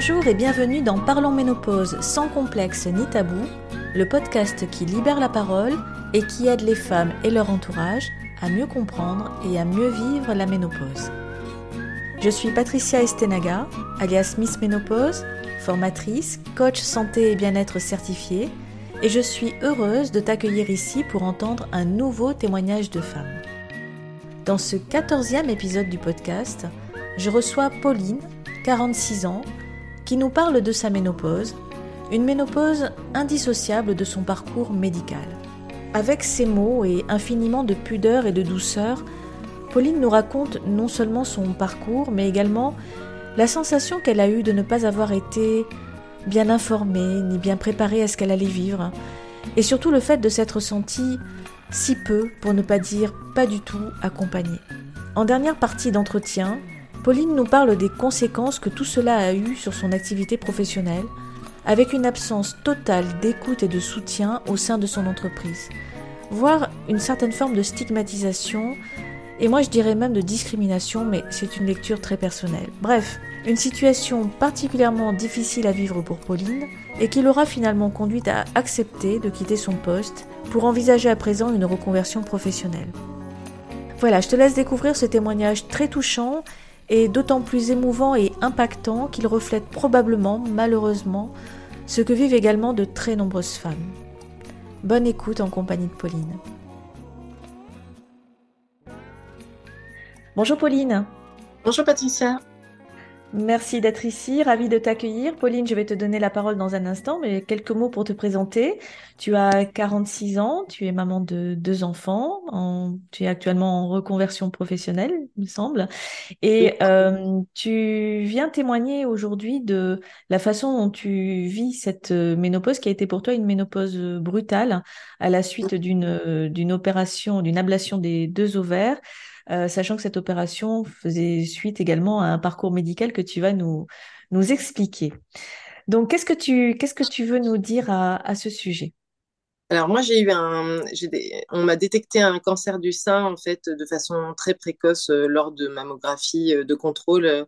Bonjour et bienvenue dans Parlons Ménopause sans complexe ni tabou, le podcast qui libère la parole et qui aide les femmes et leur entourage à mieux comprendre et à mieux vivre la ménopause. Je suis Patricia Estenaga, alias Miss Ménopause, formatrice, coach santé et bien-être certifiée, et je suis heureuse de t'accueillir ici pour entendre un nouveau témoignage de femme. Dans ce quatorzième épisode du podcast, je reçois Pauline, 46 ans, qui nous parle de sa ménopause, une ménopause indissociable de son parcours médical. Avec ses mots et infiniment de pudeur et de douceur, Pauline nous raconte non seulement son parcours, mais également la sensation qu'elle a eue de ne pas avoir été bien informée ni bien préparée à ce qu'elle allait vivre, et surtout le fait de s'être sentie si peu, pour ne pas dire pas du tout, accompagnée. En dernière partie d'entretien, Pauline nous parle des conséquences que tout cela a eu sur son activité professionnelle, avec une absence totale d'écoute et de soutien au sein de son entreprise, voire une certaine forme de stigmatisation, et moi je dirais même de discrimination, mais c'est une lecture très personnelle. Bref, une situation particulièrement difficile à vivre pour Pauline, et qui l'aura finalement conduite à accepter de quitter son poste pour envisager à présent une reconversion professionnelle. Voilà, je te laisse découvrir ce témoignage très touchant et d'autant plus émouvant et impactant qu'il reflète probablement, malheureusement, ce que vivent également de très nombreuses femmes. Bonne écoute en compagnie de Pauline. Bonjour Pauline. Bonjour Patricia. Merci d'être ici, ravie de t'accueillir. Pauline, je vais te donner la parole dans un instant, mais quelques mots pour te présenter. Tu as 46 ans, tu es maman de deux enfants, tu es actuellement en reconversion professionnelle, il me semble, et euh, tu viens témoigner aujourd'hui de la façon dont tu vis cette ménopause qui a été pour toi une ménopause brutale à la suite d'une d'une opération, d'une ablation des deux ovaires. Euh, sachant que cette opération faisait suite également à un parcours médical que tu vas nous, nous expliquer. Donc, qu'est-ce que tu, qu'est-ce que tu veux nous dire à, à ce sujet? Alors moi j'ai eu un, on m'a détecté un cancer du sein en fait de façon très précoce euh, lors de mammographie euh, de contrôle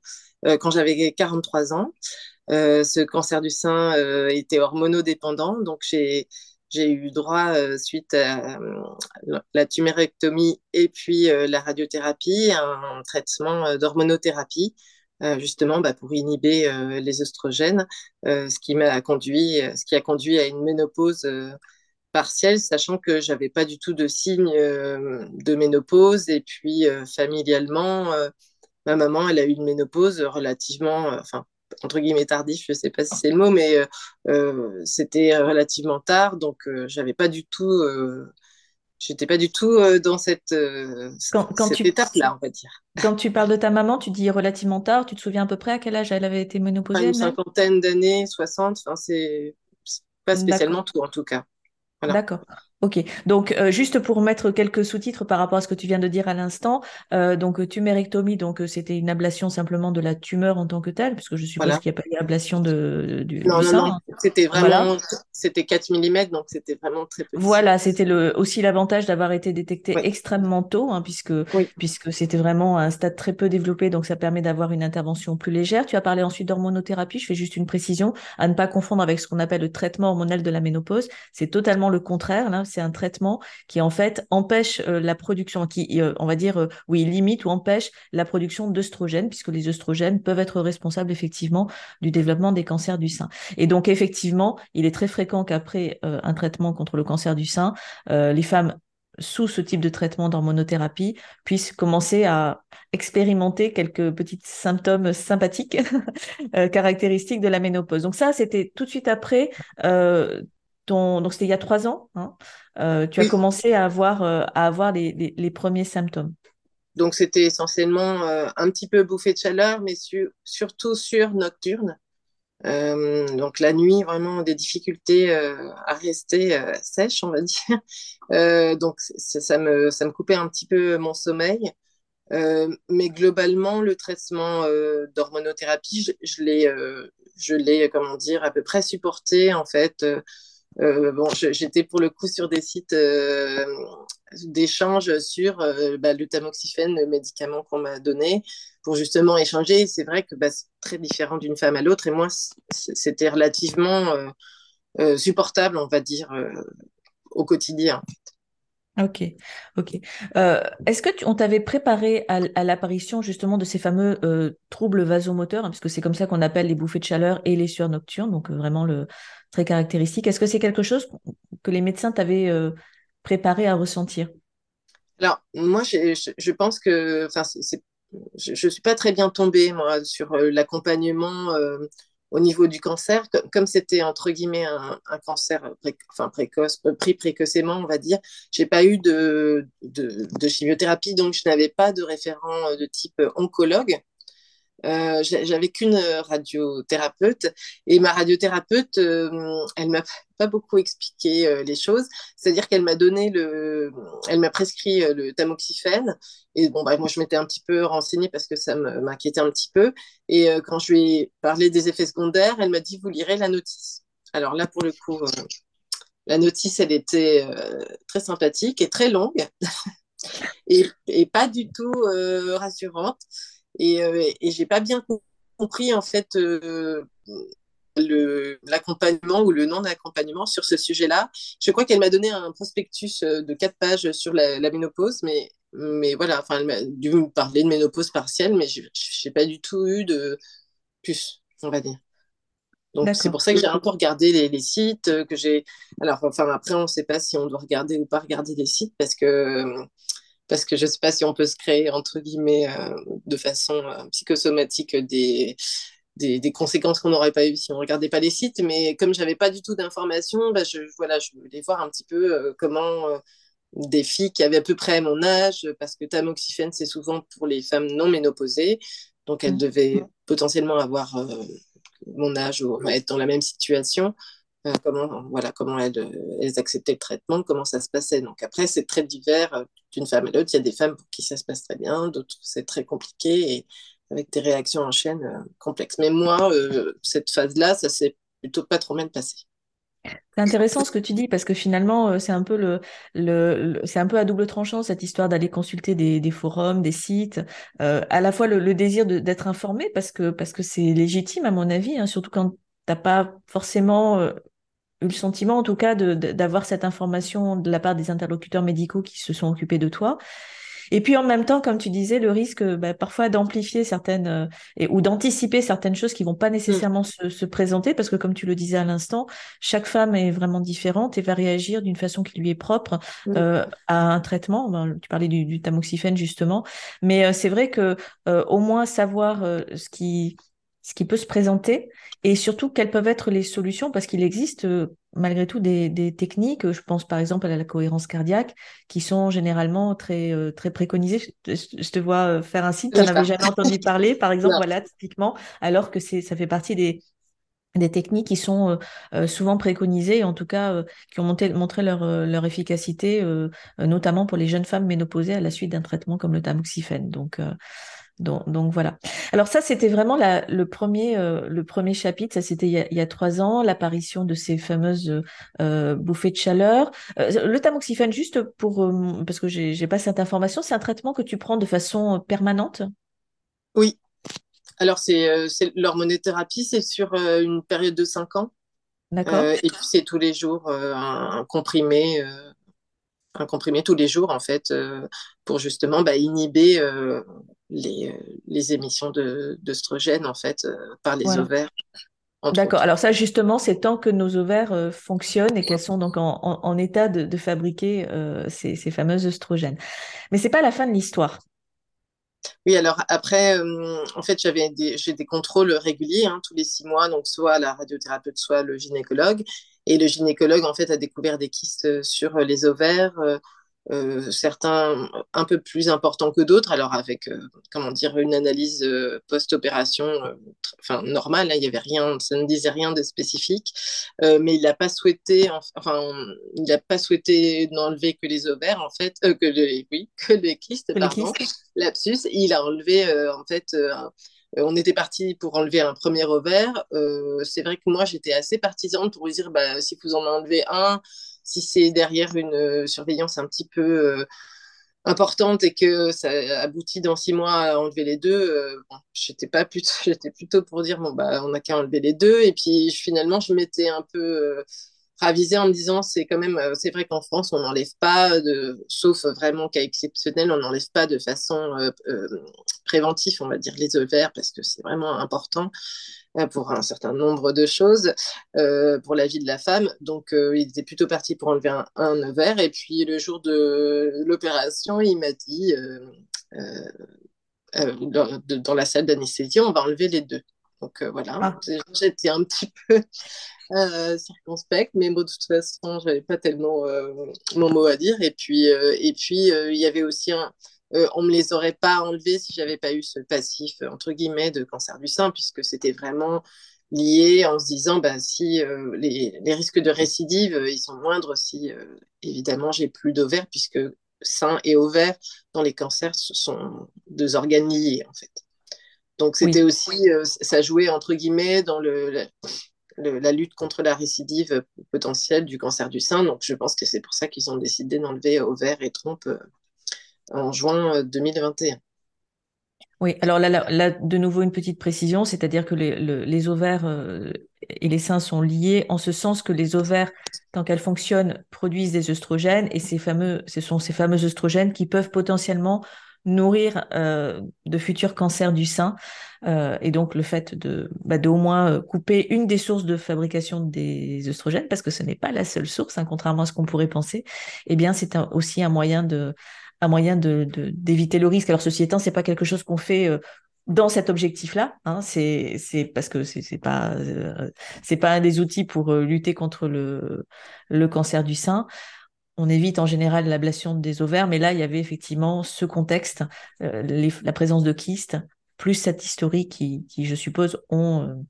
quand j'avais 43 ans. ce cancer du sein était hormonodépendant, donc j'ai j'ai eu droit, euh, suite à euh, la tumérectomie et puis euh, la radiothérapie, à un traitement d'hormonothérapie, justement bah, pour inhiber les oestrogènes, ce qui m'a conduit, a conduit à une ménopause partielle, sachant que j'avais pas du tout de signes de ménopause. Et puis, familialement, ma maman, elle a eu une ménopause relativement, enfin, entre guillemets tardif, je sais pas si c'est le mot, mais euh, euh, c'était relativement tard, donc euh, j'avais pas du tout, j'étais pas du tout dans cette, quand, cette étape-là, on va dire. Quand tu parles de ta maman, tu dis relativement tard, tu te souviens à peu près à quel âge elle avait été ménopausée Une cinquantaine d'années, 60, enfin c'est pas spécialement tout en tout cas. D'accord. Ok, donc euh, juste pour mettre quelques sous-titres par rapport à ce que tu viens de dire à l'instant, euh, donc tumérectomie, donc euh, c'était une ablation simplement de la tumeur en tant que telle, puisque je suppose qu'il n'y a pas d'ablation de, du, non, non, Non, c'était vraiment, c'était 4 mm, donc c'était vraiment très petit. Voilà, c'était le, aussi l'avantage d'avoir été détecté extrêmement tôt, hein, puisque, puisque c'était vraiment un stade très peu développé, donc ça permet d'avoir une intervention plus légère. Tu as parlé ensuite d'hormonothérapie, je fais juste une précision, à ne pas confondre avec ce qu'on appelle le traitement hormonal de la ménopause, c'est totalement le contraire, là, c'est un traitement qui en fait empêche euh, la production, qui euh, on va dire euh, oui limite ou empêche la production d'œstrogènes puisque les œstrogènes peuvent être responsables effectivement du développement des cancers du sein. Et donc effectivement, il est très fréquent qu'après un traitement contre le cancer du sein, les femmes sous ce type de traitement d'hormonothérapie puissent commencer à expérimenter quelques petits symptômes sympathiques caractéristiques de la ménopause. Donc ça, c'était tout de suite après donc c'était il y a trois ans, hein, euh, tu as commencé à avoir, euh, à avoir les, les, premiers symptômes. Donc c'était essentiellement euh, un petit peu bouffé de chaleur, mais surtout sur nocturne. donc la nuit, vraiment des difficultés à rester sèche, on va dire. donc ça me, ça me coupait un petit peu mon sommeil. mais globalement, le traitement d'hormonothérapie, je, je l'ai, je l'ai, comment dire, à peu près supporté en fait euh, bon, j'étais pour le coup sur des sites euh, d'échange sur euh, bah, le tamoxifène, le médicament qu'on m'a donné. pour justement échanger. C'est vrai que bah, c'est très différent d'une femme à l'autre. Et moi, c'était relativement supportable, on va dire, au quotidien. Ok, ok. Euh, est-ce que on t'avait préparé à, l'apparition justement de ces fameux euh, troubles vasomoteurs, hein, puisque c'est comme ça qu'on appelle les bouffées de chaleur et les sueurs nocturnes, donc euh, vraiment le très caractéristique. Est-ce que c'est quelque chose que les médecins t'avaient préparé à ressentir? Alors moi, je, pense que, je, ne suis pas très bien tombée moi sur l'accompagnement au niveau du cancer, comme c'était entre guillemets un, cancer enfin, précoce, euh, pris précocement, on va dire, j'ai pas eu de, de, chimiothérapie, donc je n'avais pas de référent euh, de type oncologue. Euh, j'avais qu'une radiothérapeute et ma radiothérapeute, euh, elle m'a pas beaucoup expliqué euh, les choses. C'est-à-dire qu'elle m'a donné le, elle m'a prescrit le tamoxifène et bon bah moi je m'étais un petit peu renseignée parce que ça m'inquiétait un petit peu et quand je lui ai parlé des effets secondaires, elle m'a dit vous lirez la notice. Alors là pour le coup, la notice elle était très sympathique et très longue et, pas du tout rassurante. Et, euh, et j'ai pas bien compris, en fait, euh, l'accompagnement ou le non-accompagnement sur ce sujet-là. Je crois qu'elle m'a donné un prospectus euh, de quatre pages sur la, ménopause, mais, mais voilà, enfin, elle m'a dû me parler de ménopause partielle, mais je n'ai pas du tout eu de plus, on va dire. Donc c'est pour ça que j'ai un peu regardé les, les sites, que j'ai. Alors enfin après on ne sait pas si on doit regarder ou pas regarder les sites parce que parce que je ne sais pas si on peut se créer, entre guillemets, euh, de façon euh, psychosomatique des, des, conséquences qu'on n'aurait pas eues si on ne regardait pas les sites. Mais comme je n'avais pas du tout d'informations, bah, je, voilà, je voulais voir un petit peu euh, comment des filles qui avaient à peu près mon âge, parce que tamoxifène, c'est souvent pour les femmes non ménopausées, donc elles mmh. devaient potentiellement avoir mon âge ou être dans la même situation. Euh, comment, voilà, comment elles, elles, acceptaient le traitement, comment ça se passait. Donc après, c'est très divers euh, d'une femme à l'autre. Il y a des femmes pour qui ça se passe très bien, d'autres c'est très compliqué et avec des réactions en chaîne euh, complexes. Mais moi, cette phase-là, ça s'est plutôt pas trop mal passé. C'est intéressant ce que tu dis parce que finalement c'est un peu le, le, c'est un peu à double tranchant cette histoire d'aller consulter des, des, forums, des sites, à la fois le, désir d'être informé parce que parce que c'est légitime à mon avis, hein, surtout quand t'as pas forcément eu le sentiment, en tout cas, d'avoir cette information de la part des interlocuteurs médicaux qui se sont occupés de toi. Et puis en même temps, comme tu disais, le risque bah, parfois d'amplifier certaines euh, et, ou d'anticiper certaines choses qui vont pas nécessairement mm. se, présenter, parce que comme tu le disais à l'instant, chaque femme est vraiment différente et va réagir d'une façon qui lui est propre mm. euh, à un traitement. Ben, tu parlais du, tamoxifène justement, mais euh, c'est vrai que au moins savoir ce qui ce qui peut se présenter et surtout quelles peuvent être les solutions parce qu'il existe euh, malgré tout des, techniques, je pense par exemple à la cohérence cardiaque, qui sont généralement très, euh, très préconisées. Je, te vois euh, faire un site, tu n'en avais jamais entendu parler, par exemple, voilà, typiquement, alors que ça fait partie des, des techniques qui sont souvent préconisées, en tout cas qui ont monté, montré leur, leur efficacité, notamment pour les jeunes femmes ménopausées à la suite d'un traitement comme le tamoxifène. Donc, donc, voilà. Alors ça, c'était vraiment le, premier, euh, le premier chapitre, ça c'était il, y a trois ans, l'apparition de ces fameuses euh, bouffées de chaleur. Euh, le tamoxifène, juste pour, parce que j'ai pas cette information, c'est un traitement que tu prends de façon permanente? Oui. Alors c'est l'hormonothérapie, c'est sur une période de cinq ans. D'accord. et puis c'est tous les jours un, comprimé un comprimé tous les jours en fait pour justement bah, inhiber euh, les émissions d'œstrogènes en fait euh, par les ovaires. D'accord. Alors ça, justement, c'est tant que nos ovaires euh, fonctionnent et qu'elles sont donc en, en, état de, de fabriquer ces, ces, fameux œstrogènes. Mais c'est pas la fin de l'histoire. Oui, alors après, en fait, j'avais des, j'ai des contrôles réguliers hein, tous les six mois, donc soit la radiothérapeute, soit le gynécologue. Et le gynécologue, en fait, a découvert des kystes sur les ovaires, euh, certains un peu plus importants que d'autres, alors avec euh, comment dire une analyse euh, post-opération, enfin normale, hein, il y avait rien, ça ne disait rien de spécifique, mais il n'a pas souhaité, enfin il n'a pas souhaité n'enlever que les ovaires en fait, que les, oui, que les kystes, pardon, lapsus, il a enlevé en fait. on était parti pour enlever un premier ovaire. c'est vrai que moi, j'étais assez partisane pour dire, bah, si vous en enlevez un, si c'est derrière une euh, surveillance un petit peu euh, importante et que ça aboutit dans six mois à enlever les deux, euh, j'étais plutôt, pour dire bon bah on n'a qu'à enlever les deux. Et puis finalement je m'étais un peu ravisée en me disant c'est quand même euh, c'est vrai qu'en France on n'enlève pas de sauf vraiment cas exceptionnel on n'enlève pas de façon préventive on va dire les ovaires parce que c'est vraiment important euh, pour un certain nombre de choses euh, pour la vie de la femme. Donc, euh, il était plutôt parti pour enlever un, un ovaire. Et puis, le jour de l'opération, il m'a dit, dans, dans, la salle d'anesthésie, on va enlever les deux. Donc, voilà, ah. j'étais un petit peu circonspecte, mais bon, de toute façon, j'avais pas tellement mon mot à dire. Et puis, et puis il y avait aussi un euh, on me les aurait pas enlevés si j'avais pas eu ce passif entre guillemets de cancer du sein, puisque c'était vraiment lié en se disant bah, si euh, les, risques de récidive euh, ils sont moindres si évidemment j'ai plus d'ovaires puisque sein et ovaire dans les cancers ce sont deux organes liés en fait. Donc c'était aussi ça jouait entre guillemets dans le, la lutte contre la récidive potentielle du cancer du sein. Donc je pense que c'est pour ça qu'ils ont décidé d'enlever ovaire et trompe en juin 2021. Euh, oui, alors là, là, de nouveau une petite précision, c'est-à-dire que les, les ovaires euh, et les seins sont liés en ce sens que les ovaires, tant qu'elles fonctionnent, produisent des œstrogènes et ces fameux, ce sont ces fameux œstrogènes qui peuvent potentiellement nourrir euh, de futurs cancers du sein. et donc le fait de, bah, de au moins couper une des sources de fabrication des œstrogènes, parce que ce n'est pas la seule source, hein, contrairement à ce qu'on pourrait penser, eh bien c'est aussi un moyen de un moyen de, d'éviter le risque. Alors, ceci étant, c'est pas quelque chose qu'on fait euh, dans cet objectif-là. Hein, c'est, parce que c'est, pas, euh, c'est pas un des outils pour euh, lutter contre le, le cancer du sein. On évite en général l'ablation des ovaires, mais là, il y avait effectivement ce contexte, la présence de kystes, plus cette historique qui, je suppose, ont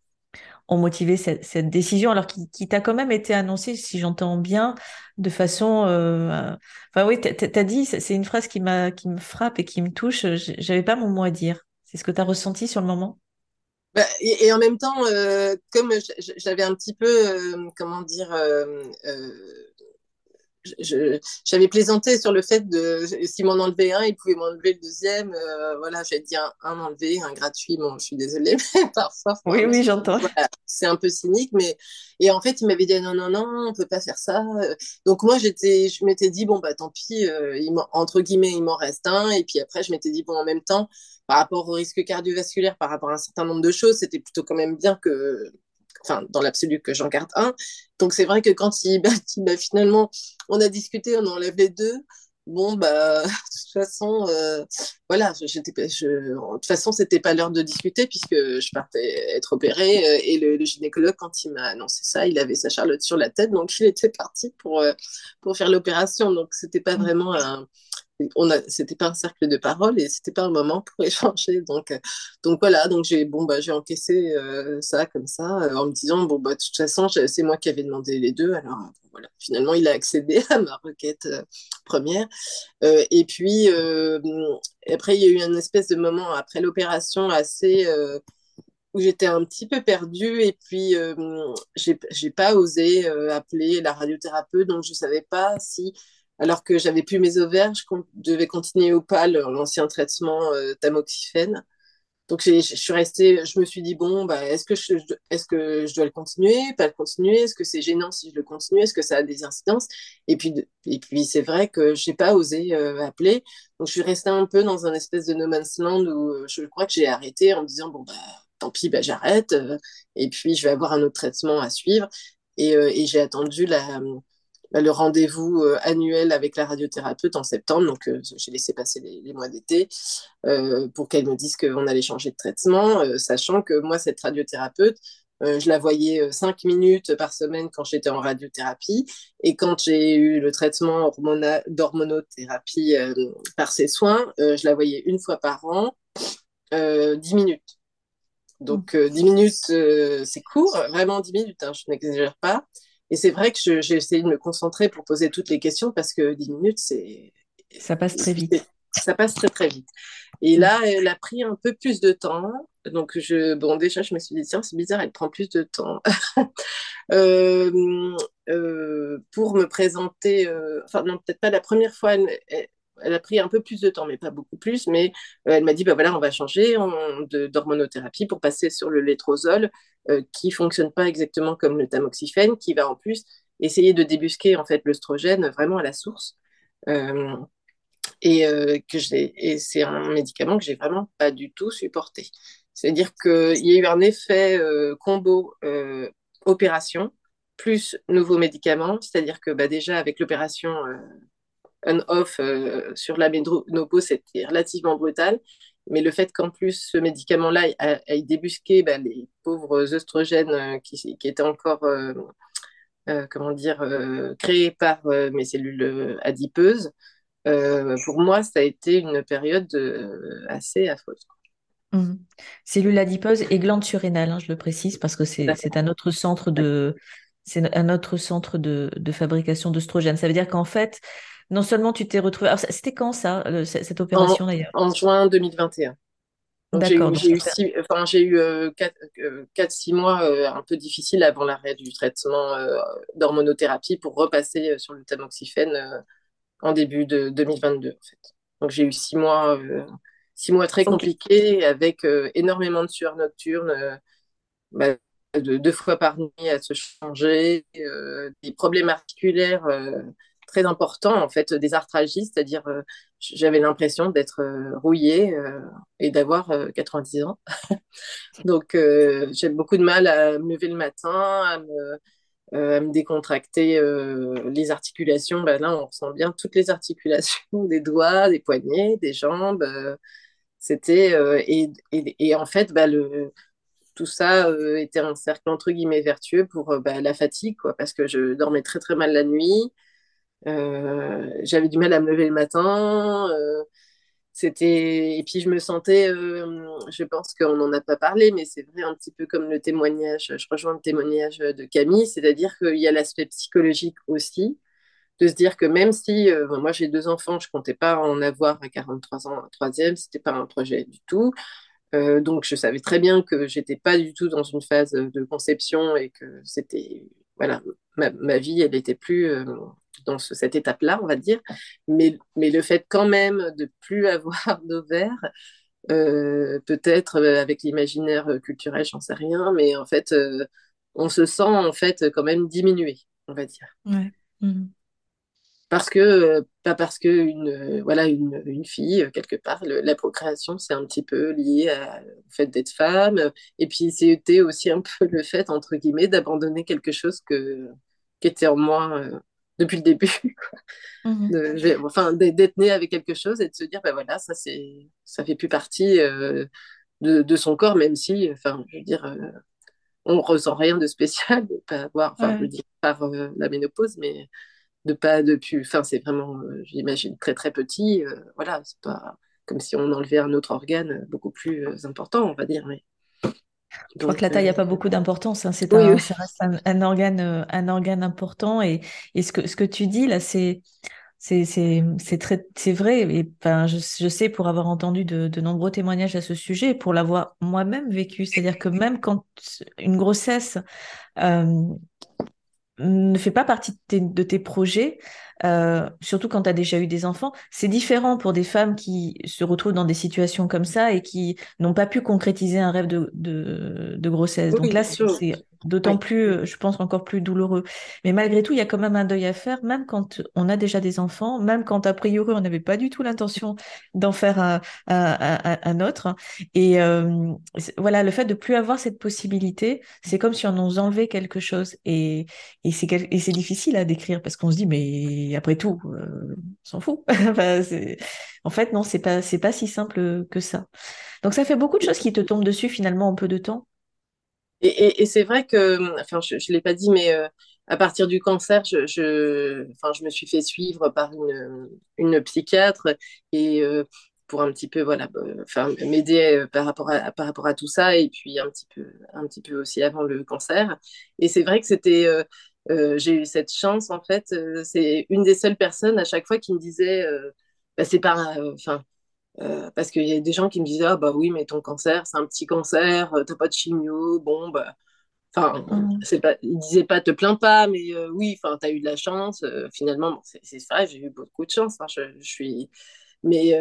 ont motivé cette, décision, alors qui, t'a quand même été annoncée, si j'entends bien, de façon. Euh, enfin oui, tu as dit, c'est une phrase qui qui me frappe et qui me touche. J'avais pas mon mot à dire. C'est ce que tu as ressenti sur le moment? Bah, et, en même temps, euh, comme j'avais un petit peu, euh, comment dire, j'avais plaisanté sur le fait de si m'en enlevait un, il pouvait m'enlever le deuxième. Euh, voilà, j'ai dit un, un, enlevé, un gratuit. Bon, je suis désolée, mais parfois. Oui, oui, j'entends. c'est un peu cynique, mais et en fait, il m'avait dit non, non, non, on peut pas faire ça. Donc moi, j'étais, je m'étais dit bon bah tant pis, euh, il entre guillemets, il m'en reste un. Et puis après, je m'étais dit bon en même temps, par rapport au risque cardiovasculaire, par rapport à un certain nombre de choses, c'était plutôt quand même bien que enfin dans l'absolu que j'en garde un. Donc c'est vrai que quand il, bah, finalement on a discuté, on enlève les deux. Bon bah de toute façon euh, voilà, j'étais je, de toute façon c'était pas l'heure de discuter puisque je partais être opérée euh, et le, gynécologue quand il m'a annoncé ça, il avait sa charlotte sur la tête donc il était parti pour euh, pour faire l'opération donc c'était pas mmh. vraiment un on a, c'était pas un cercle de parole et c'était pas un moment pour échanger. Donc, euh, donc voilà, donc j'ai bon bah j'ai encaissé euh, ça comme ça euh, en me disant bon bah de toute façon c'est moi qui avais demandé les deux. Alors voilà, finalement il a accédé à ma requête première. et puis après il y a eu une espèce de moment après l'opération assez où j'étais un petit peu perdue et puis j'ai, j'ai pas osé appeler la radiothérapeute donc je savais pas si alors que j'avais plus mes ovaires, je devais continuer au PAL, l'ancien traitement euh, tamoxifène. Donc je suis restée, je me suis dit bon, bah, est-ce que je, dois le continuer, pas le continuer, est-ce que c'est gênant si je le continue, est-ce que ça a des incidences? Et puis et puis c'est vrai que j'ai pas osé euh, appeler, donc je suis restée un peu dans un espèce de no man's land où euh, je crois que j'ai arrêté en me disant bon bah tant pis, bah, j'arrête, et puis je vais avoir un autre traitement à suivre. Et, j'ai attendu la, le rendez-vous euh, annuel avec la radiothérapeute en septembre. Donc, euh, j'ai laissé passer les, mois d'été euh, pour qu'elle me dise qu'on allait changer de traitement, sachant que moi, cette radiothérapeute, je la voyais cinq minutes par semaine quand j'étais en radiothérapie. Et quand j'ai eu le traitement d'hormonothérapie par ses soins, je la voyais une fois par an, dix minutes. Donc, dix minutes, c'est court, vraiment dix minutes, hein, je n'exagère pas. Et c'est vrai que j'ai essayé de me concentrer pour poser toutes les questions parce que 10 minutes, c'est. Ça passe très vite. Ça passe très, très vite. Et là, elle a pris un peu plus de temps. Donc, je, bon, déjà, je me suis dit, tiens, c'est bizarre, elle prend plus de temps euh, euh, pour me présenter. Euh, enfin, non, peut-être pas la première fois. Elle, elle a pris un peu plus de temps, mais pas beaucoup plus. Mais elle m'a dit, bah voilà, on va changer d'hormonothérapie pour passer sur le létrozole, qui fonctionne pas exactement comme le tamoxifène, qui va en plus essayer de débusquer en fait l'œstrogène vraiment à la source. et que et c'est un médicament que j'ai vraiment pas du tout supporté. C'est-à-dire qu'il y a eu un effet combo opération plus nouveaux médicaments, c'est-à-dire que bah, déjà avec l'opération on-off euh, sur la ménopause, c'était relativement brutal. Mais le fait qu'en plus ce médicament-là ait débusqué bah, les pauvres œstrogènes euh, qui, étaient encore, euh, comment dire, créés par mes cellules adipeuses, pour moi, ça a été une période assez affreuse. Mmh. Cellules adipeuses et glandes surrénales, hein, je le précise, parce que c'est un autre centre de, un autre centre de, de fabrication d'œstrogènes. Ça veut dire qu'en fait, non seulement tu t'es retrouvé. C'était quand ça, cette opération d'ailleurs? En juin 2021. D'accord. J'ai eu, enfin, eu 4-6 mois euh, un peu difficiles avant l'arrêt du traitement euh, d'hormonothérapie pour repasser euh, sur le tamoxifène en début de 2022. En fait. Donc j'ai eu 6 mois, six mois très compliqués avec énormément de sueur nocturne. Bah, deux fois par nuit à se changer, des problèmes articulaires très important, en fait, des arthralgies, c'est-à-dire euh, j'avais l'impression d'être euh, rouillée euh, et d'avoir 90 ans. Donc, j'ai beaucoup de mal à me lever le matin, à me, décontracter les articulations. Ben là, on ressent bien toutes les articulations des doigts, des poignets, des jambes. C'était et, et, en fait, bah, le, tout ça était un cercle entre guillemets vertueux pour bah, la fatigue, quoi, parce que je dormais très très mal la nuit. Euh, j'avais du mal à me lever le matin. Euh, c'était et puis je me sentais, euh, je pense qu'on n'en a pas parlé, mais c'est vrai un petit peu comme le témoignage. Je rejoins le témoignage de Camille, c'est-à-dire qu'il y a l'aspect psychologique aussi de se dire que même si moi j'ai deux enfants, je comptais pas en avoir à 43 ans un troisième, c'était pas un projet du tout. donc je savais très bien que j'étais pas du tout dans une phase de conception et que c'était voilà ma, vie elle était plus dans cette étape-là, on va dire. Mais, mais le fait quand même de plus avoir d'ovaires, euh, peut-être euh, avec l'imaginaire culturel, j'en sais rien, mais en fait, euh, on se sent en fait quand même diminué, on va dire. Mhm. Parce que, pas parce que une, voilà, une, une fille, quelque part, la procréation, c'est un petit peu lié au fait d'être femme. Et puis, c'était aussi un peu le fait, entre guillemets, d'abandonner quelque chose que, qui était en moi depuis le début. Mhm. enfin, d'être né avec quelque chose et de se dire, ben voilà, ça, c'est, ça fait plus partie euh, de, de, son corps, même si, enfin, je veux dire, euh, on ressent rien de spécial de pas avoir, enfin, je veux dire, par euh, la ménopause, mais de pas depuis, enfin, c'est vraiment, j'imagine, très très petit. voilà, c'est pas comme si on enlevait un autre organe beaucoup plus important, on va dire. Mais je crois que la taille n'a pas beaucoup d'importance. Hein. C'est un, Ça reste un, organe, euh, un organe important. Et, et ce, que, ce que tu dis là, c'est c'est très c'est vrai et je, je, sais pour avoir entendu de, de, nombreux témoignages à ce sujet et pour l'avoir moi-même vécu c'est à dire que même quand une grossesse euh, ne fait pas partie de tes, de tes projets euh, surtout quand tu as déjà eu des enfants. C'est différent pour des femmes qui se retrouvent dans des situations comme ça et qui n'ont pas pu concrétiser un rêve de, de, de grossesse. Donc là, c'est d'autant plus, euh, je pense, encore plus douloureux. Mais malgré tout, il y a quand même un deuil à faire, même quand on a déjà des enfants, même quand a priori on n'avait pas du tout l'intention d'en faire un, un, un, autre. Et euh, voilà, le fait de plus avoir cette possibilité, c'est comme si on nous enlevait quelque chose. Et, et c'est difficile à décrire parce qu'on se dit, mais après tout, euh, on s'en fout. en fait, non, c'est pas, c'est pas si simple que ça. Donc, ça fait beaucoup de choses qui te tombent dessus finalement en peu de temps. Et, c'est vrai que, enfin, je ne l'ai pas dit, mais euh, à partir du cancer, je, enfin, je me suis fait suivre par une, une psychiatre et euh, pour un petit peu, voilà, enfin, m'aider par rapport à, par rapport à tout ça et puis un petit peu, un petit peu aussi avant le cancer. Et c'est vrai que c'était euh, j'ai eu cette chance, en fait. Euh, c'est une des seules personnes à chaque fois qui me disait, euh, bah, c'est pas, enfin, parce qu'il y a des gens qui me disaient, ah bah oui, mais ton cancer, c'est un petit cancer, t'as pas de chimio, bon, bah, Enfin, mmh. c'est pas, il disait pas te plains pas, mais oui, enfin, tu as eu de la chance. finalement, c'est vrai, j'ai eu beaucoup de chance. Hein, je, je, suis, mais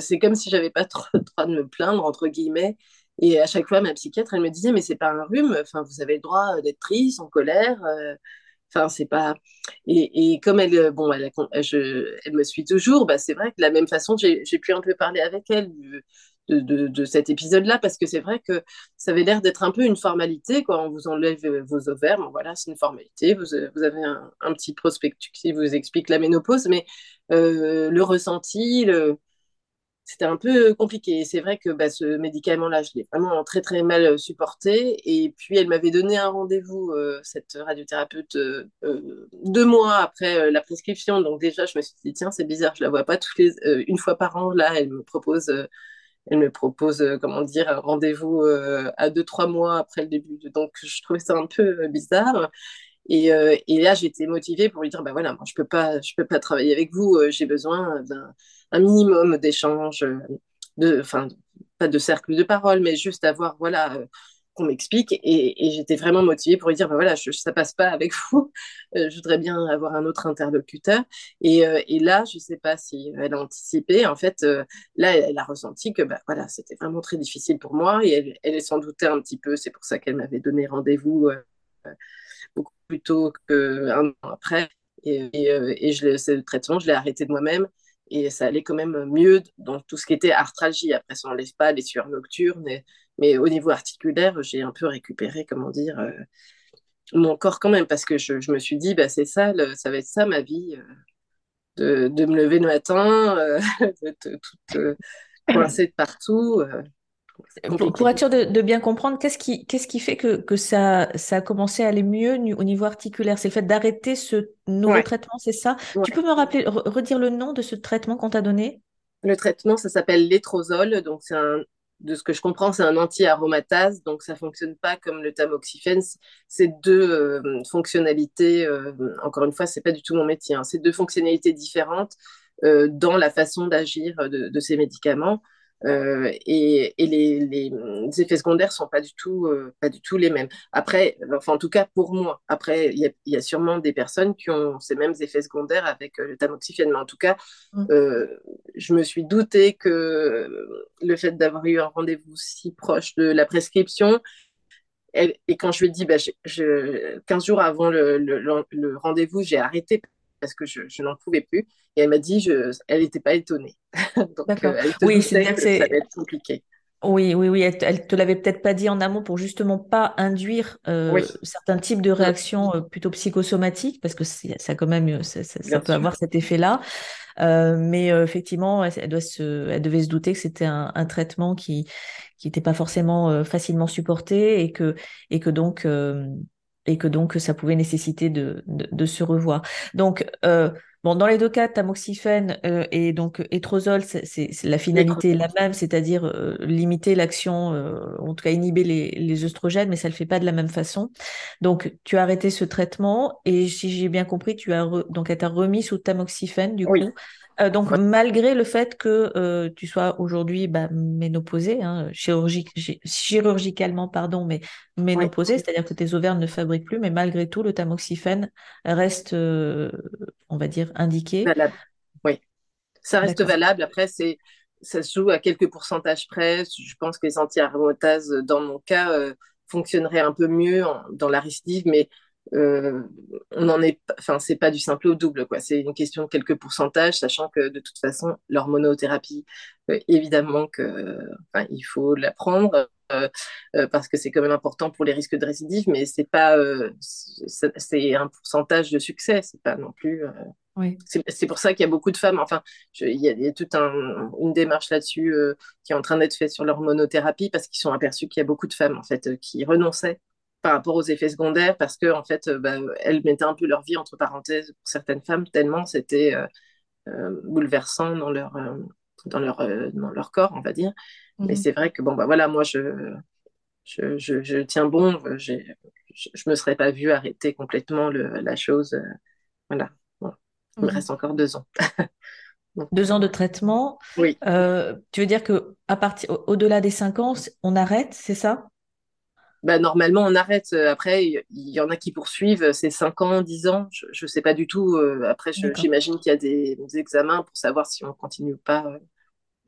c'est comme si j'avais pas trop le droit de me plaindre entre guillemets. Et à chaque fois, ma psychiatre, elle me disait, mais c'est pas un rhume. Enfin, vous avez le droit d'être triste, en colère. Enfin, c'est pas. Et, et, comme elle, bon, elle, je, elle me suit toujours, bah, c'est vrai que de la même façon, j'ai pu un peu parler avec elle de, de, de cet épisode-là, parce que c'est vrai que ça avait l'air d'être un peu une formalité, quand on vous enlève vos ovaires. Bon, voilà, c'est une formalité. Vous, vous avez un, un, petit prospectus qui vous explique la ménopause, mais euh, le ressenti, le, c'était un peu compliqué. C'est vrai que bah, ce médicament-là, je l'ai vraiment très très mal euh, supporté. Et puis elle m'avait donné un rendez-vous, euh, cette radiothérapeute, euh, deux mois après la prescription. Donc déjà, je me suis dit tiens, c'est bizarre, je la vois pas toutes les une fois par an. Là, elle me propose, elle me propose comment dire un rendez-vous à deux trois mois après le début. Donc je trouvais ça un peu bizarre. Et, et, là, j'étais motivée pour lui dire, bah voilà, moi, je peux peux pas travailler avec vous. j'ai besoin d'un un minimum d'échanges, euh, enfin, pas de cercle de parole, mais juste avoir, voilà, euh, qu'on m'explique. Et, j'étais vraiment motivée pour lui dire, ben voilà, ça passe pas avec vous. Euh, je voudrais bien avoir un autre interlocuteur. Et, là, je sais pas si elle a anticipé. En fait, là, elle, a ressenti que, ben voilà, c'était vraiment très difficile pour moi. Et elle, elle s'en doutait un petit peu. C'est pour ça qu'elle m'avait donné rendez-vous beaucoup plus tôt qu'un an après. Et, et, je, ce traitement, je l'ai arrêté de moi-même et ça allait quand même mieux dans tout ce qui était arthralgie. Après, ça n'enlève pas les sueurs nocturnes, mais, mais, au niveau articulaire, j'ai un peu récupéré, comment dire, euh, mon corps quand même, parce que je, je me suis dit, bah, c'est ça, ça va être ça ma vie, euh, de, de, me lever le matin, euh, toute coincée de partout. Pour, être sûr de, bien comprendre, qu'est-ce qui, qu'est-ce qui fait que, que ça, ça a commencé à aller mieux au niveau articulaire? C'est le fait d'arrêter ce nouveau traitement, c'est ça? Tu peux me rappeler, redire le nom de ce traitement qu'on t'a donné? Le traitement, ça s'appelle l'étrozole. Donc, c'est un, de ce que je comprends, c'est un anti-aromatase. Donc, ça fonctionne pas comme le tamoxifène. C'est deux euh, fonctionnalités, euh, encore une fois, c'est pas du tout mon métier, hein. c'est deux fonctionnalités différentes euh, dans la façon d'agir de, de, ces médicaments. Euh, et, et les, les, effets secondaires sont pas du tout euh, pas du tout les mêmes. Après, enfin en tout cas pour moi. Après, il y a, y a, sûrement des personnes qui ont ces mêmes effets secondaires avec euh, le tamoxifène, mais en tout cas, mmh. je me suis douté que le fait d'avoir eu un rendez-vous si proche de la prescription et, et quand je lui ai dit, bah, je, je, 15 jours avant le, le, le rendez-vous, j'ai arrêté parce que je, je n'en pouvais plus. Et elle m'a dit, je, elle n'était pas étonnée. Donc, euh, elle oui, c'est que, que ça être compliqué. Oui, oui, oui. Elle, ne te l'avait peut-être pas dit en amont pour justement pas induire euh, certains types de réactions euh, plutôt psychosomatiques, parce que ça quand même, ça, ça, peut avoir cet effet-là. Euh, mais effectivement, elle, doit se, elle devait se douter que c'était un, un, traitement qui qui n'était pas forcément facilement supporté et que et que donc et que donc ça pouvait nécessiter de, de, de se revoir. Donc euh, Bon, dans les deux cas, tamoxifène euh, et donc étrozole, c'est la finalité est la même, c'est-à-dire euh, limiter l'action, euh, en tout cas inhiber les, les œstrogènes, mais ça le fait pas de la même façon. Donc, tu as arrêté ce traitement et si j'ai bien compris, tu as donc été remis sous tamoxifène du coup. Euh, donc, malgré le fait que euh, tu sois aujourd'hui bah, ménopausée, hein, chirurgicalement, pardon, mais ménopausée, c'est-à-dire que tes ovaires ne fabriquent plus, mais malgré tout, le tamoxifène reste, euh, on va dire, indiqué. Valable. Oui, ça reste valable. Après, c'est ça se joue à quelques pourcentages près. Je pense que les anti-aromatases, dans mon cas, fonctionneraient un peu mieux dans la récidive, mais euh, on n'en est, enfin, c'est pas du simple au double, quoi. C'est une question de quelques pourcentages, sachant que de toute façon, l'hormonothérapie, euh, évidemment que, enfin, il faut la prendre. Euh, parce que c'est quand même important pour les risques de récidive, mais c'est pas, c'est un pourcentage de succès, c'est pas non plus. Oui. C'est pour ça qu'il y a beaucoup de femmes. Enfin, il y, y, a toute un, une démarche là-dessus qui est en train d'être faite sur l'hormonothérapie parce qu'ils sont aperçus qu'il y a beaucoup de femmes en fait qui renonçaient par rapport aux effets secondaires parce que en fait euh, bah, elles mettaient un peu leur vie entre parenthèses pour certaines femmes tellement c'était euh, euh, bouleversant dans leur dans leur dans leur corps on va dire. Mais mhm. c'est vrai que bon bah voilà moi je je, je, tiens bon je, je me serais pas vue arrêter complètement le, la chose voilà. Bon, il me mhm. reste encore deux ans. Deux ans de traitement. oui. Tu veux dire que à partir au-delà des cinq ans on arrête c'est ça? Bah, normalement, on arrête. Après, il y, en a qui poursuivent, c'est 5 ans, 10 ans, je ne sais pas du tout. Après, j'imagine qu'il y a des, des, examens pour savoir si on continue ou pas.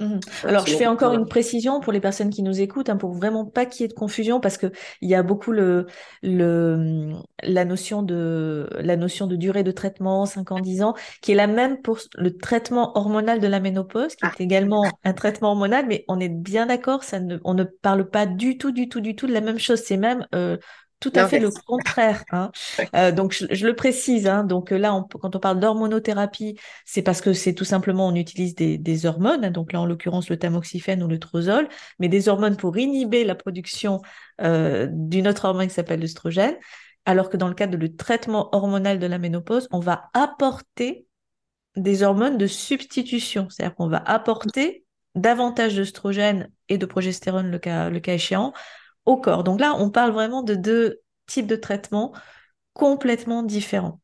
Mhm. Alors, je fais encore une précision pour les personnes qui nous écoutent, hein, pour vraiment pas qu'il y ait de confusion, parce que il y a beaucoup le, le, la notion de la notion de durée de traitement, 5 ans, 10 ans, qui est la même pour le traitement hormonal de la ménopause, qui est ah. également un traitement hormonal, mais on est bien d'accord, ça ne, on ne parle pas du tout, du tout, du tout de la même chose. C'est même euh, tout à fait le contraire. Hein. Euh, donc, je, le précise. Hein. donc là, quand on parle d'hormonothérapie, c'est parce que c'est tout simplement on utilise des, hormones. Hein. donc là, en l'occurrence, le tamoxifène ou le trozol, mais des hormones pour inhiber la production euh, d'une autre hormone qui s'appelle l'œstrogène. Alors que dans le cadre du traitement hormonal de la ménopause, on va apporter des hormones de substitution. C'est-à-dire qu'on va apporter davantage d'œstrogène et de progestérone, le cas, le cas échéant, au corps. Donc là, on parle vraiment de deux types de traitements complètement différents.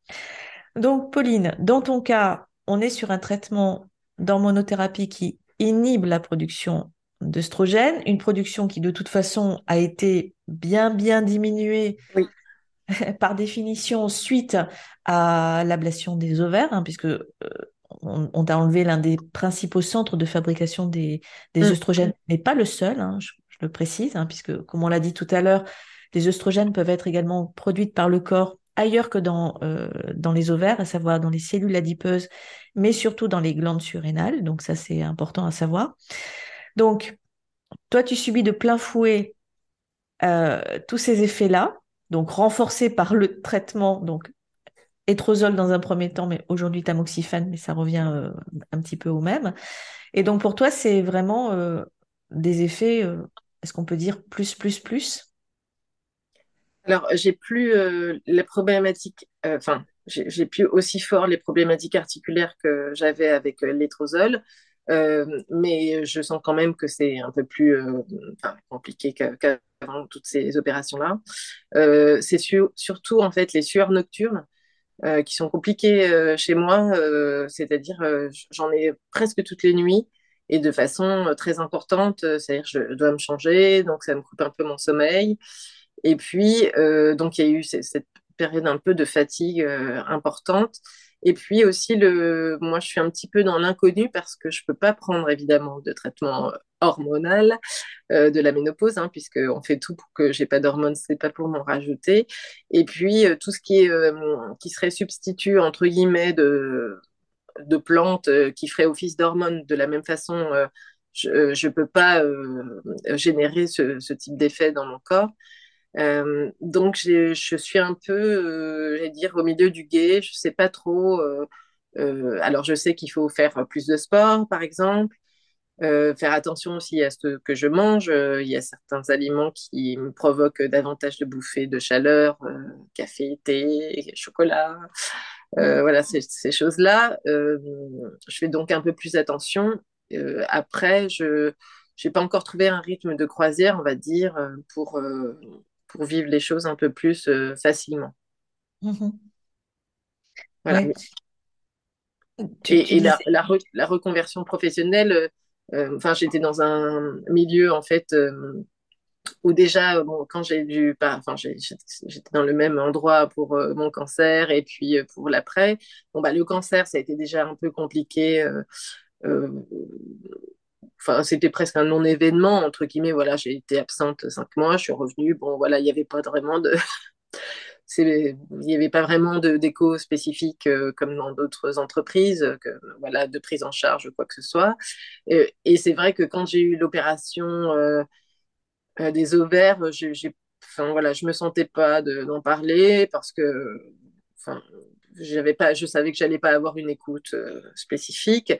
Donc, Pauline, dans ton cas, on est sur un traitement d'hormonothérapie qui inhibe la production d'œstrogène, une production qui de toute façon a été bien bien diminuée par définition suite à l'ablation des ovaires, hein, puisque euh, on, t'a enlevé l'un des principaux centres de fabrication des, des mm. œstrogènes, mais pas le seul. Hein, je le précise, hein, puisque comme on l'a dit tout à l'heure, les œstrogènes peuvent être également produites par le corps ailleurs que dans, euh, dans les ovaires, à savoir dans les cellules adipeuses, mais surtout dans les glandes surrénales. Donc ça, c'est important à savoir. Donc, toi, tu subis de plein fouet euh, tous ces effets-là, donc renforcés par le traitement, donc étrosol dans un premier temps, mais aujourd'hui tamoxifène, mais ça revient euh, un petit peu au même. Et donc pour toi, c'est vraiment des effets est-ce qu'on peut dire plus, plus, plus? Alors, j'ai plus euh, problématiques, euh, enfin, j'ai plus aussi fort les problématiques articulaires que j'avais avec euh, l'étrosol, mais je sens quand même que c'est un peu plus compliqué qu'avant toutes ces opérations-là. c'est surtout, en fait, les sueurs nocturnes. qui sont compliquées chez moi, c'est-à-dire j'en ai presque toutes les nuits et de façon euh, très importante, euh, c'est-à-dire je dois me changer, donc ça me coupe un peu mon sommeil. Et puis, euh, donc il y a eu cette période un peu de fatigue importante. Et puis aussi, le, moi, je suis un petit peu dans l'inconnu parce que je ne peux pas prendre évidemment de traitement hormonal de la ménopause, hein, puisqu'on fait tout pour que j'ai pas d'hormones, c'est pas pour m'en rajouter. Et puis, tout ce qui, est, qui serait substitut, entre guillemets, de, de plantes euh, qui feraient office d'hormones de la même façon, euh, je ne euh, peux pas générer ce, type d'effet dans mon corps. donc, je suis un peu, je dire, au milieu du guet. Je ne sais pas trop. alors, je sais qu'il faut faire plus de sport, par exemple. faire attention aussi à ce que je mange. il y a certains aliments qui me provoquent davantage de bouffées de chaleur, café, thé, chocolat. Euh, voilà, ces, choses-là. Euh, je fais donc un peu plus attention. Euh, après, je n'ai pas encore trouvé un rythme de croisière, on va dire, pour, pour vivre les choses un peu plus facilement. Mm-hmm. Voilà. et, la, la, reconversion professionnelle, enfin, j'étais dans un milieu, en fait, où déjà, bon, quand j'ai dû, enfin, j'étais dans le même endroit pour euh, mon cancer et puis euh, pour l'après. Bon, bah, le cancer, ça a été déjà un peu compliqué. Euh, enfin, c'était presque un non-événement, entre guillemets. Voilà, j'ai été absente cinq mois, je suis revenue. Bon, voilà, il n'y avait pas vraiment de. il n'y avait pas vraiment d'écho spécifique comme dans d'autres entreprises, que, voilà, de prise en charge, quoi que ce soit. Et, c'est vrai que quand j'ai eu l'opération euh, des ovaires, j'ai, enfin, voilà, je me sentais pas d'en parler parce que enfin, pas, je savais que j'allais pas avoir une écoute euh, spécifique.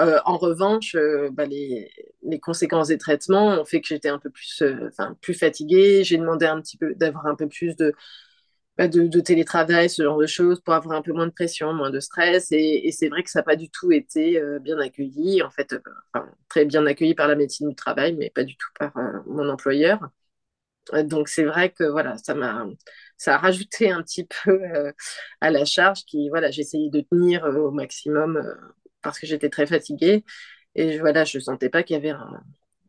Euh, en revanche, bah, les, les, conséquences des traitements ont fait que j'étais un peu plus, enfin, plus fatiguée. J'ai demandé d'avoir un peu plus de, de, de, télétravail, ce genre de choses, pour avoir un peu moins de pression, moins de stress. Et, et c'est vrai que ça n'a pas du tout été bien accueilli, en fait, très bien accueilli par la médecine du travail, mais pas du tout par mon employeur. Donc c'est vrai que voilà, ça m'a ça a rajouté un petit peu à la charge qui voilà, j'essayais de tenir au maximum parce que j'étais très fatiguée et voilà, je sentais pas qu'il y avait un,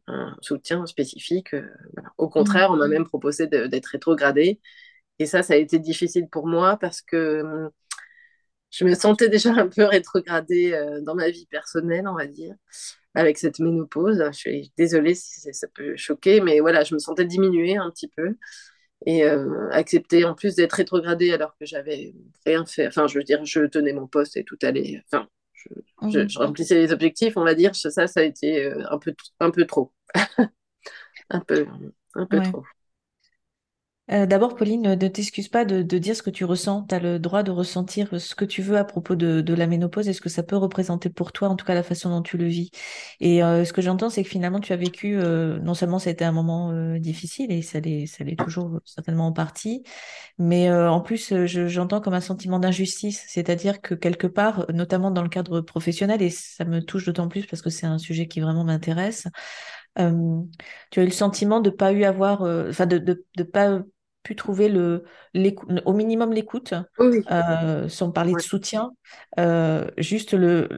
un soutien spécifique. Au contraire, on m'a même proposé d'être rétrogradée. Et ça, ça a été difficile pour moi parce que hum, je me sentais déjà un peu rétrogradée dans ma vie personnelle, on va dire, avec cette ménopause. Je suis désolée si ça peut choquer, mais voilà, je me sentais diminuée un petit peu et euh, accepter en plus d'être rétrogradée alors que j'avais rien fait. Enfin, je veux dire, je tenais mon poste et tout allait. Enfin, je, je, mhm. remplissais les objectifs, on va dire. Ça, ça a été euh, un peu, un peu trop. un peu, un peu trop. Euh, d'abord, Pauline, ne t'excuse pas de, dire ce que tu ressens. Tu as le droit de ressentir ce que tu veux à propos de, la ménopause et ce que ça peut représenter pour toi, en tout cas la façon dont tu le vis. Et euh, ce que j'entends, c'est que finalement, tu as vécu, euh, non seulement ça a été un moment difficile, et ça l'est, toujours certainement en partie, mais en plus, j'entends comme un sentiment d'injustice. C'est-à-dire que quelque part, notamment dans le cadre professionnel, et ça me touche d'autant plus parce que c'est un sujet qui vraiment m'intéresse, tu as eu le sentiment de pas eu avoir, enfin de, de, de pas pu trouver le, au minimum l'écoute, euh, sans parler de soutien, euh, juste le,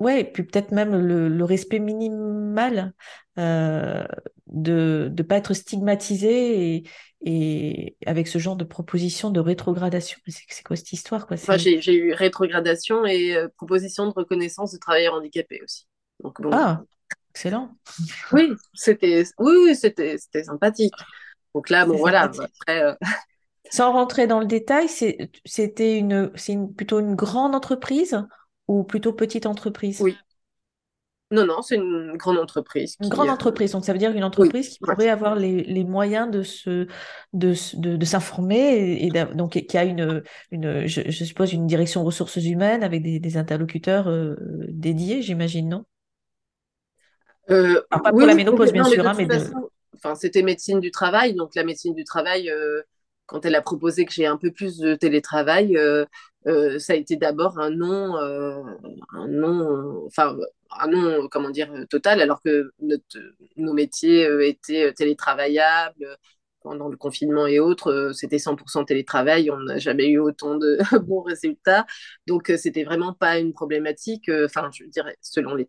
ouais, puis peut-être même le, respect minimal euh, de ne pas être stigmatisé et, et, avec ce genre de proposition de rétrogradation. C'est quoi cette histoire quoi? J'ai eu rétrogradation et proposition de reconnaissance de travailleurs handicapés aussi. Donc, Ah, excellent. Oui, c'était oui, oui, c'était sympathique. Donc là, bon, voilà. Après, euh, Sans rentrer dans le détail, c'était une, c'est plutôt une grande entreprise ou plutôt petite entreprise? Oui. Non, non, c'est une grande entreprise. Une grande euh, entreprise, donc ça veut dire une entreprise qui pourrait avoir les, moyens de se, de, de, s'informer et, donc qui a une, une je, suppose une direction ressources humaines avec des, interlocuteurs euh, dédiés, j'imagine, non? Pas pour la ménopause, bien sûr, hein, mais de enfin, c'était médecine du travail. Donc, la médecine du travail, euh, quand elle a proposé que j'ai un peu plus de télétravail, euh, euh, ça a été d'abord un non, un non, enfin, un non, comment dire, total, alors que nos métiers étaient télétravaillables pendant le confinement et autres, c'était 100% télétravail, on n'a jamais eu autant de bons résultats. Donc, c'était vraiment pas une problématique, enfin, je dirais, selon les,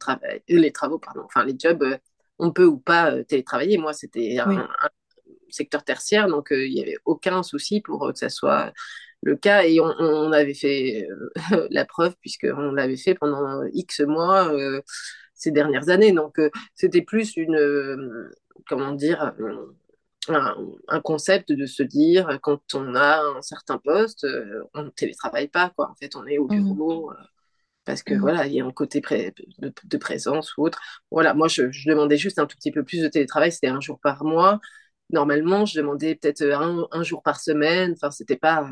les travaux, pardon, enfin, les jobs, on peut ou pas euh, télétravailler. Moi, c'était un, secteur tertiaire, donc euh, il n'y avait aucun souci pour euh, que ça soit le cas. Et on, avait fait la preuve, puisqu'on l'avait fait pendant X mois ces dernières années. Donc, c'était plus une, comment dire, un, concept de se dire, quand on a un certain poste, on ne télétravaille pas, quoi. En fait, on est au mmh. Parce que mmh. voilà, il y a un côté de, présence ou autre. Voilà, moi, je, demandais juste un tout petit peu plus de télétravail, c'était un jour par mois. Normalement, je demandais peut-être un, un, jour par semaine. Enfin, c'était pas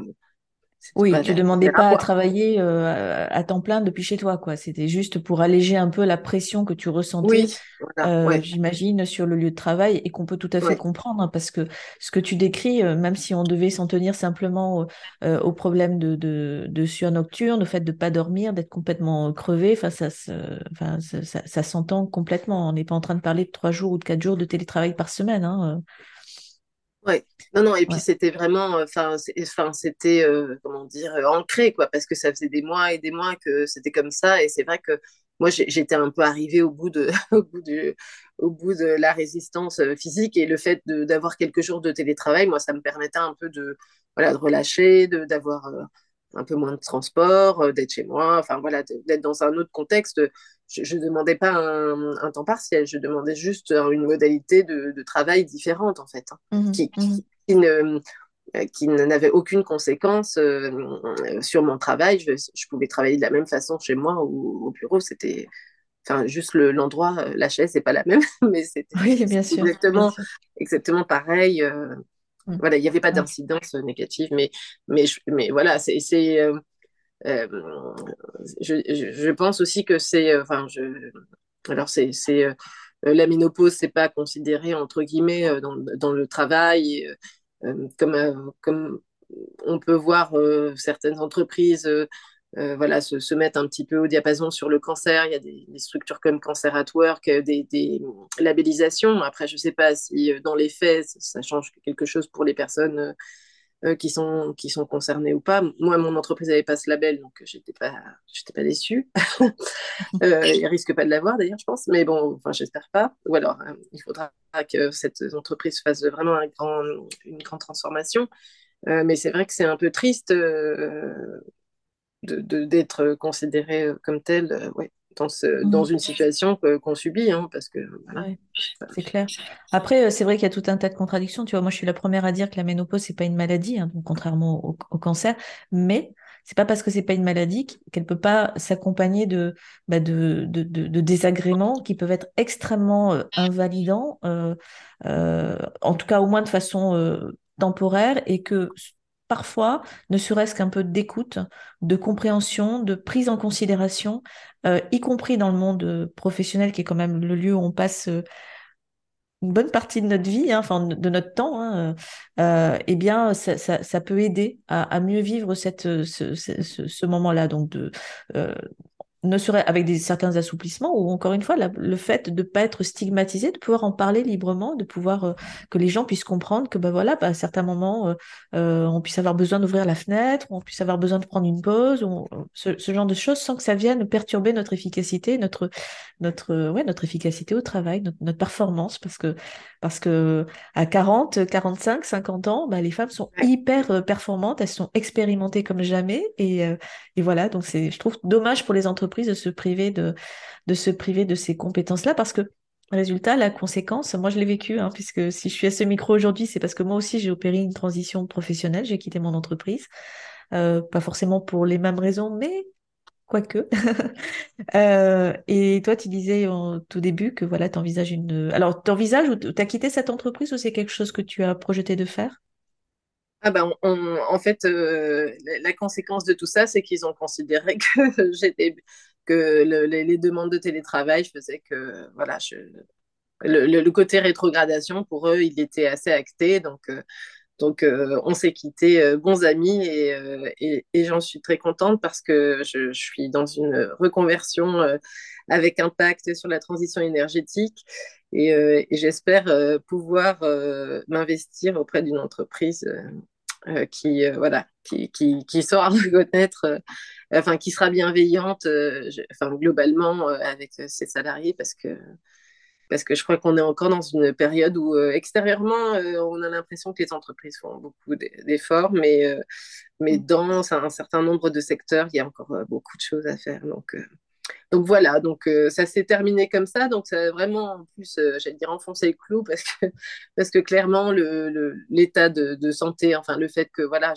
oui, tu demandais pas à travailler euh, à temps plein depuis chez toi, quoi. C'était juste pour alléger un peu la pression que tu ressentais, euh, j'imagine, sur le lieu de travail et qu'on peut tout à fait comprendre, hein, parce que ce que tu décris, euh, même si on devait s'en tenir simplement au problème de, de, de sueur nocturne, au fait de pas dormir, d'être complètement crevé, enfin ça, ça, s'entend complètement. On n'est pas en train de parler de trois jours ou de quatre jours de télétravail par semaine. Hein. Ouais, non, non, et puis c'était vraiment, euh, enfin, c'était, euh, comment dire, euh, ancré, quoi, parce que ça faisait des mois et des mois que c'était comme ça, et c'est vrai que moi, j'étais un peu arrivée au bout de, au bout de, au bout de la résistance physique, et le fait d'avoir quelques jours de télétravail, moi, ça me permettait un peu de, voilà, de relâcher, d'avoir un peu moins de transport, d'être chez moi, enfin voilà, d'être dans un autre contexte je ne demandais pas un, temps partiel, je demandais juste une modalité de, travail différente, en fait, hein, mmh qui, mmh qui, ne qui n'avait aucune conséquence euh, sur mon travail. Je, pouvais travailler de la même façon chez moi ou au bureau. C'était enfin, juste l'endroit, euh, la chaise, c'est pas la même, mais c'était exactement, exactement pareil. Euh, mmh. Voilà, il n'y avait pas d'incidence négative, mais, mais, mais voilà, c'est euh, je, je, pense aussi que c'est, euh, enfin, je, alors c'est, euh, la ménopause, c'est pas considéré entre guillemets dans, le travail comme, comme on peut voir certaines entreprises voilà, se, se, mettre un petit peu au diapason sur le cancer. Il y a des, structures comme Cancer at Work, des, des, labellisations. Après, je ne sais pas si dans les faits, ça change quelque chose pour les personnes euh, qui, sont, qui sont concernés ou pas. Moi, mon entreprise n'avait pas ce label, donc j'étais pas, j'étais pas déçue. euh, il risque pas de l'avoir d'ailleurs, je pense, mais bon, enfin, j'espère pas. Ou alors, euh, il faudra que cette entreprise fasse vraiment un grand, une grande transformation. Euh, mais c'est vrai que c'est un peu triste d'être de, considéré comme tel. ouais dans, ce, dans une situation qu'on subit, hein, parce que voilà. c'est clair. Après, euh, c'est vrai qu'il y a tout un tas de contradictions. Tu vois, moi, je suis la première à dire que la ménopause c'est pas une maladie, hein, contrairement au, au, cancer, mais c'est pas parce que c'est pas une maladie qu'elle peut pas s'accompagner de, bah de, de, de, désagréments qui peuvent être extrêmement euh, invalidants, euh, euh, en tout cas au moins de façon temporaire, et que parfois, ne serait-ce qu'un peu d'écoute, de compréhension, de prise en considération, euh, y compris dans le monde euh, professionnel, qui est quand même le lieu où on passe euh, une bonne partie de notre vie, hein, enfin de notre temps, hein, eh bien, ça, peut aider à, mieux vivre cette, ce, ce, ce moment-là. Donc, de, ne serait avec des certains assouplissements ou encore une fois le fait de ne pas être stigmatisé, de pouvoir en parler librement, de pouvoir euh, que les gens puissent comprendre que ben voilà, bah, à certains moments euh, euh, on puisse avoir besoin d'ouvrir la fenêtre, on puisse avoir besoin de prendre une pause, ou, ce, ce, genre de choses sans que ça vienne perturber notre efficacité, notre notre ouais notre efficacité au travail, notre, notre performance. Parce que parce que à 40, 45, 50 ans, bah, les femmes sont hyper performantes, elles sont expérimentées comme jamais et, et voilà. Donc c'est je trouve dommage pour les entreprises de se priver de, de ces compétences-là parce que Résultat, la conséquence, moi je l'ai vécu, hein, puisque si je suis à ce micro aujourd'hui, c'est parce que moi aussi j'ai opéré une transition professionnelle, j'ai quitté mon entreprise, euh, pas forcément pour les mêmes raisons, mais quoique. euh, et toi, tu disais au tout début que voilà, tu envisages une. Alors, tu envisages ou tu as quitté cette entreprise ou c'est quelque chose que tu as projeté de faire? Ah ben, en fait, euh, la conséquence de tout ça, c'est qu'ils ont considéré que j'étais que le, les, demandes de télétravail faisaient que voilà, le, côté rétrogradation pour eux, il était assez acté, donc euh, donc euh, on s'est quitté euh, bons amis et, et, j'en suis très contente parce que je, suis dans une reconversion avec impact sur la transition énergétique et j'espère pouvoir m'investir auprès d'une entreprise euh, qui euh, voilà qui, qui, qui saura reconnaître euh, enfin qui sera bienveillante enfin globalement avec ses salariés parce que parce que je crois qu'on est encore dans une période où extérieurement on a l'impression que les entreprises font beaucoup d'efforts mais mais mm. dans un certain nombre de secteurs il y a encore beaucoup de choses à faire donc donc voilà, donc euh, ça s'est terminé comme ça. Donc ça a vraiment, en plus, euh, j'allais dire enfoncer le clou parce que, parce que clairement, l'état le, de, santé, enfin le fait que voilà,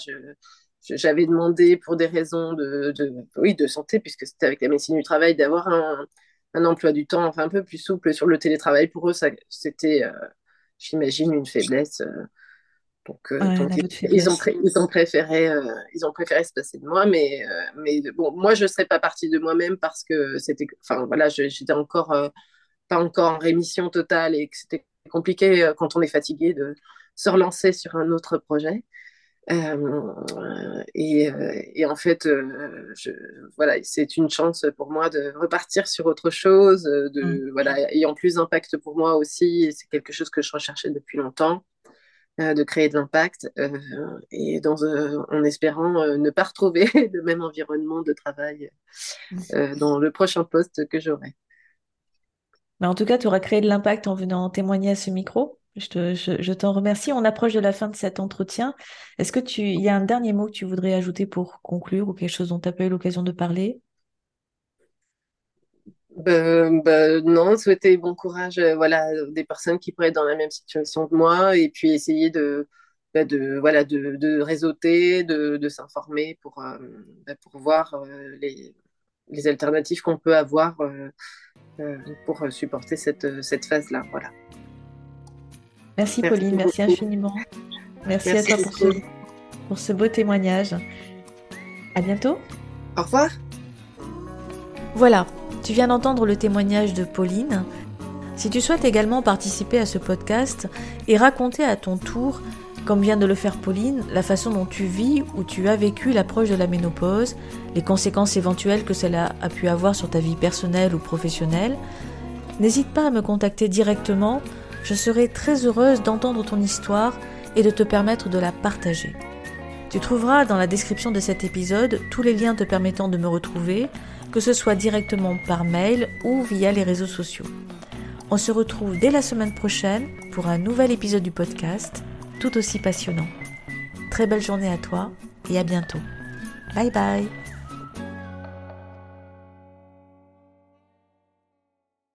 j'avais demandé pour des raisons de, de, oui, de santé, puisque c'était avec la médecine du travail, d'avoir un, un, emploi du temps enfin, un peu plus souple sur le télétravail. Pour eux, c'était, euh, j'imagine, une faiblesse. Donc, euh, donc ils, ils, ont ils, ont préféré, euh, ils ont préféré se passer de moi, mais, euh, mais bon, moi je ne serais pas partie de moi-même parce que c'était, enfin voilà, j'étais encore pas encore en rémission totale et que c'était compliqué quand on est fatigué de se relancer sur un autre projet. Et, et, en fait, je, voilà, c'est une chance pour moi de repartir sur autre chose, de mmh. voilà, ayant plus d'impact pour moi aussi. C'est quelque chose que je recherchais depuis longtemps. Euh, de créer de l'impact euh, et dans, euh, en espérant ne pas retrouver le même environnement de travail dans le prochain poste que j'aurai. Mais en tout cas, tu auras créé de l'impact en venant témoigner à ce micro. Je, te, je, je t'en remercie. On approche de la fin de cet entretien. Est-ce que tu, il y a un dernier mot que tu voudrais ajouter pour conclure ou quelque chose dont tu n'as pas eu l'occasion de parler? Ben, ben, non, souhaiter bon courage euh, voilà, des personnes qui pourraient être dans la même situation que moi et puis essayer de, ben, de, voilà, de, de réseauter, de, de s'informer pour, euh, ben, pour voir euh, les, les, alternatives qu'on peut avoir pour supporter cette, cette phase-là. Voilà. Merci, merci Pauline, merci infiniment. Merci, merci à toi pour ce, pour ce beau témoignage. À bientôt. Au revoir. Voilà, tu viens d'entendre le témoignage de Pauline. Si tu souhaites également participer à ce podcast et raconter à ton tour, comme vient de le faire Pauline, la façon dont tu vis ou tu as vécu l'approche de la ménopause, les conséquences éventuelles que cela a pu avoir sur ta vie personnelle ou professionnelle, n'hésite pas à me contacter directement, je serai très heureuse d'entendre ton histoire et de te permettre de la partager. Tu trouveras dans la description de cet épisode tous les liens te permettant de me retrouver, que ce soit directement par mail ou via les réseaux sociaux. On se retrouve dès la semaine prochaine pour un nouvel épisode du podcast, tout aussi passionnant. Très belle journée à toi et à bientôt. Bye bye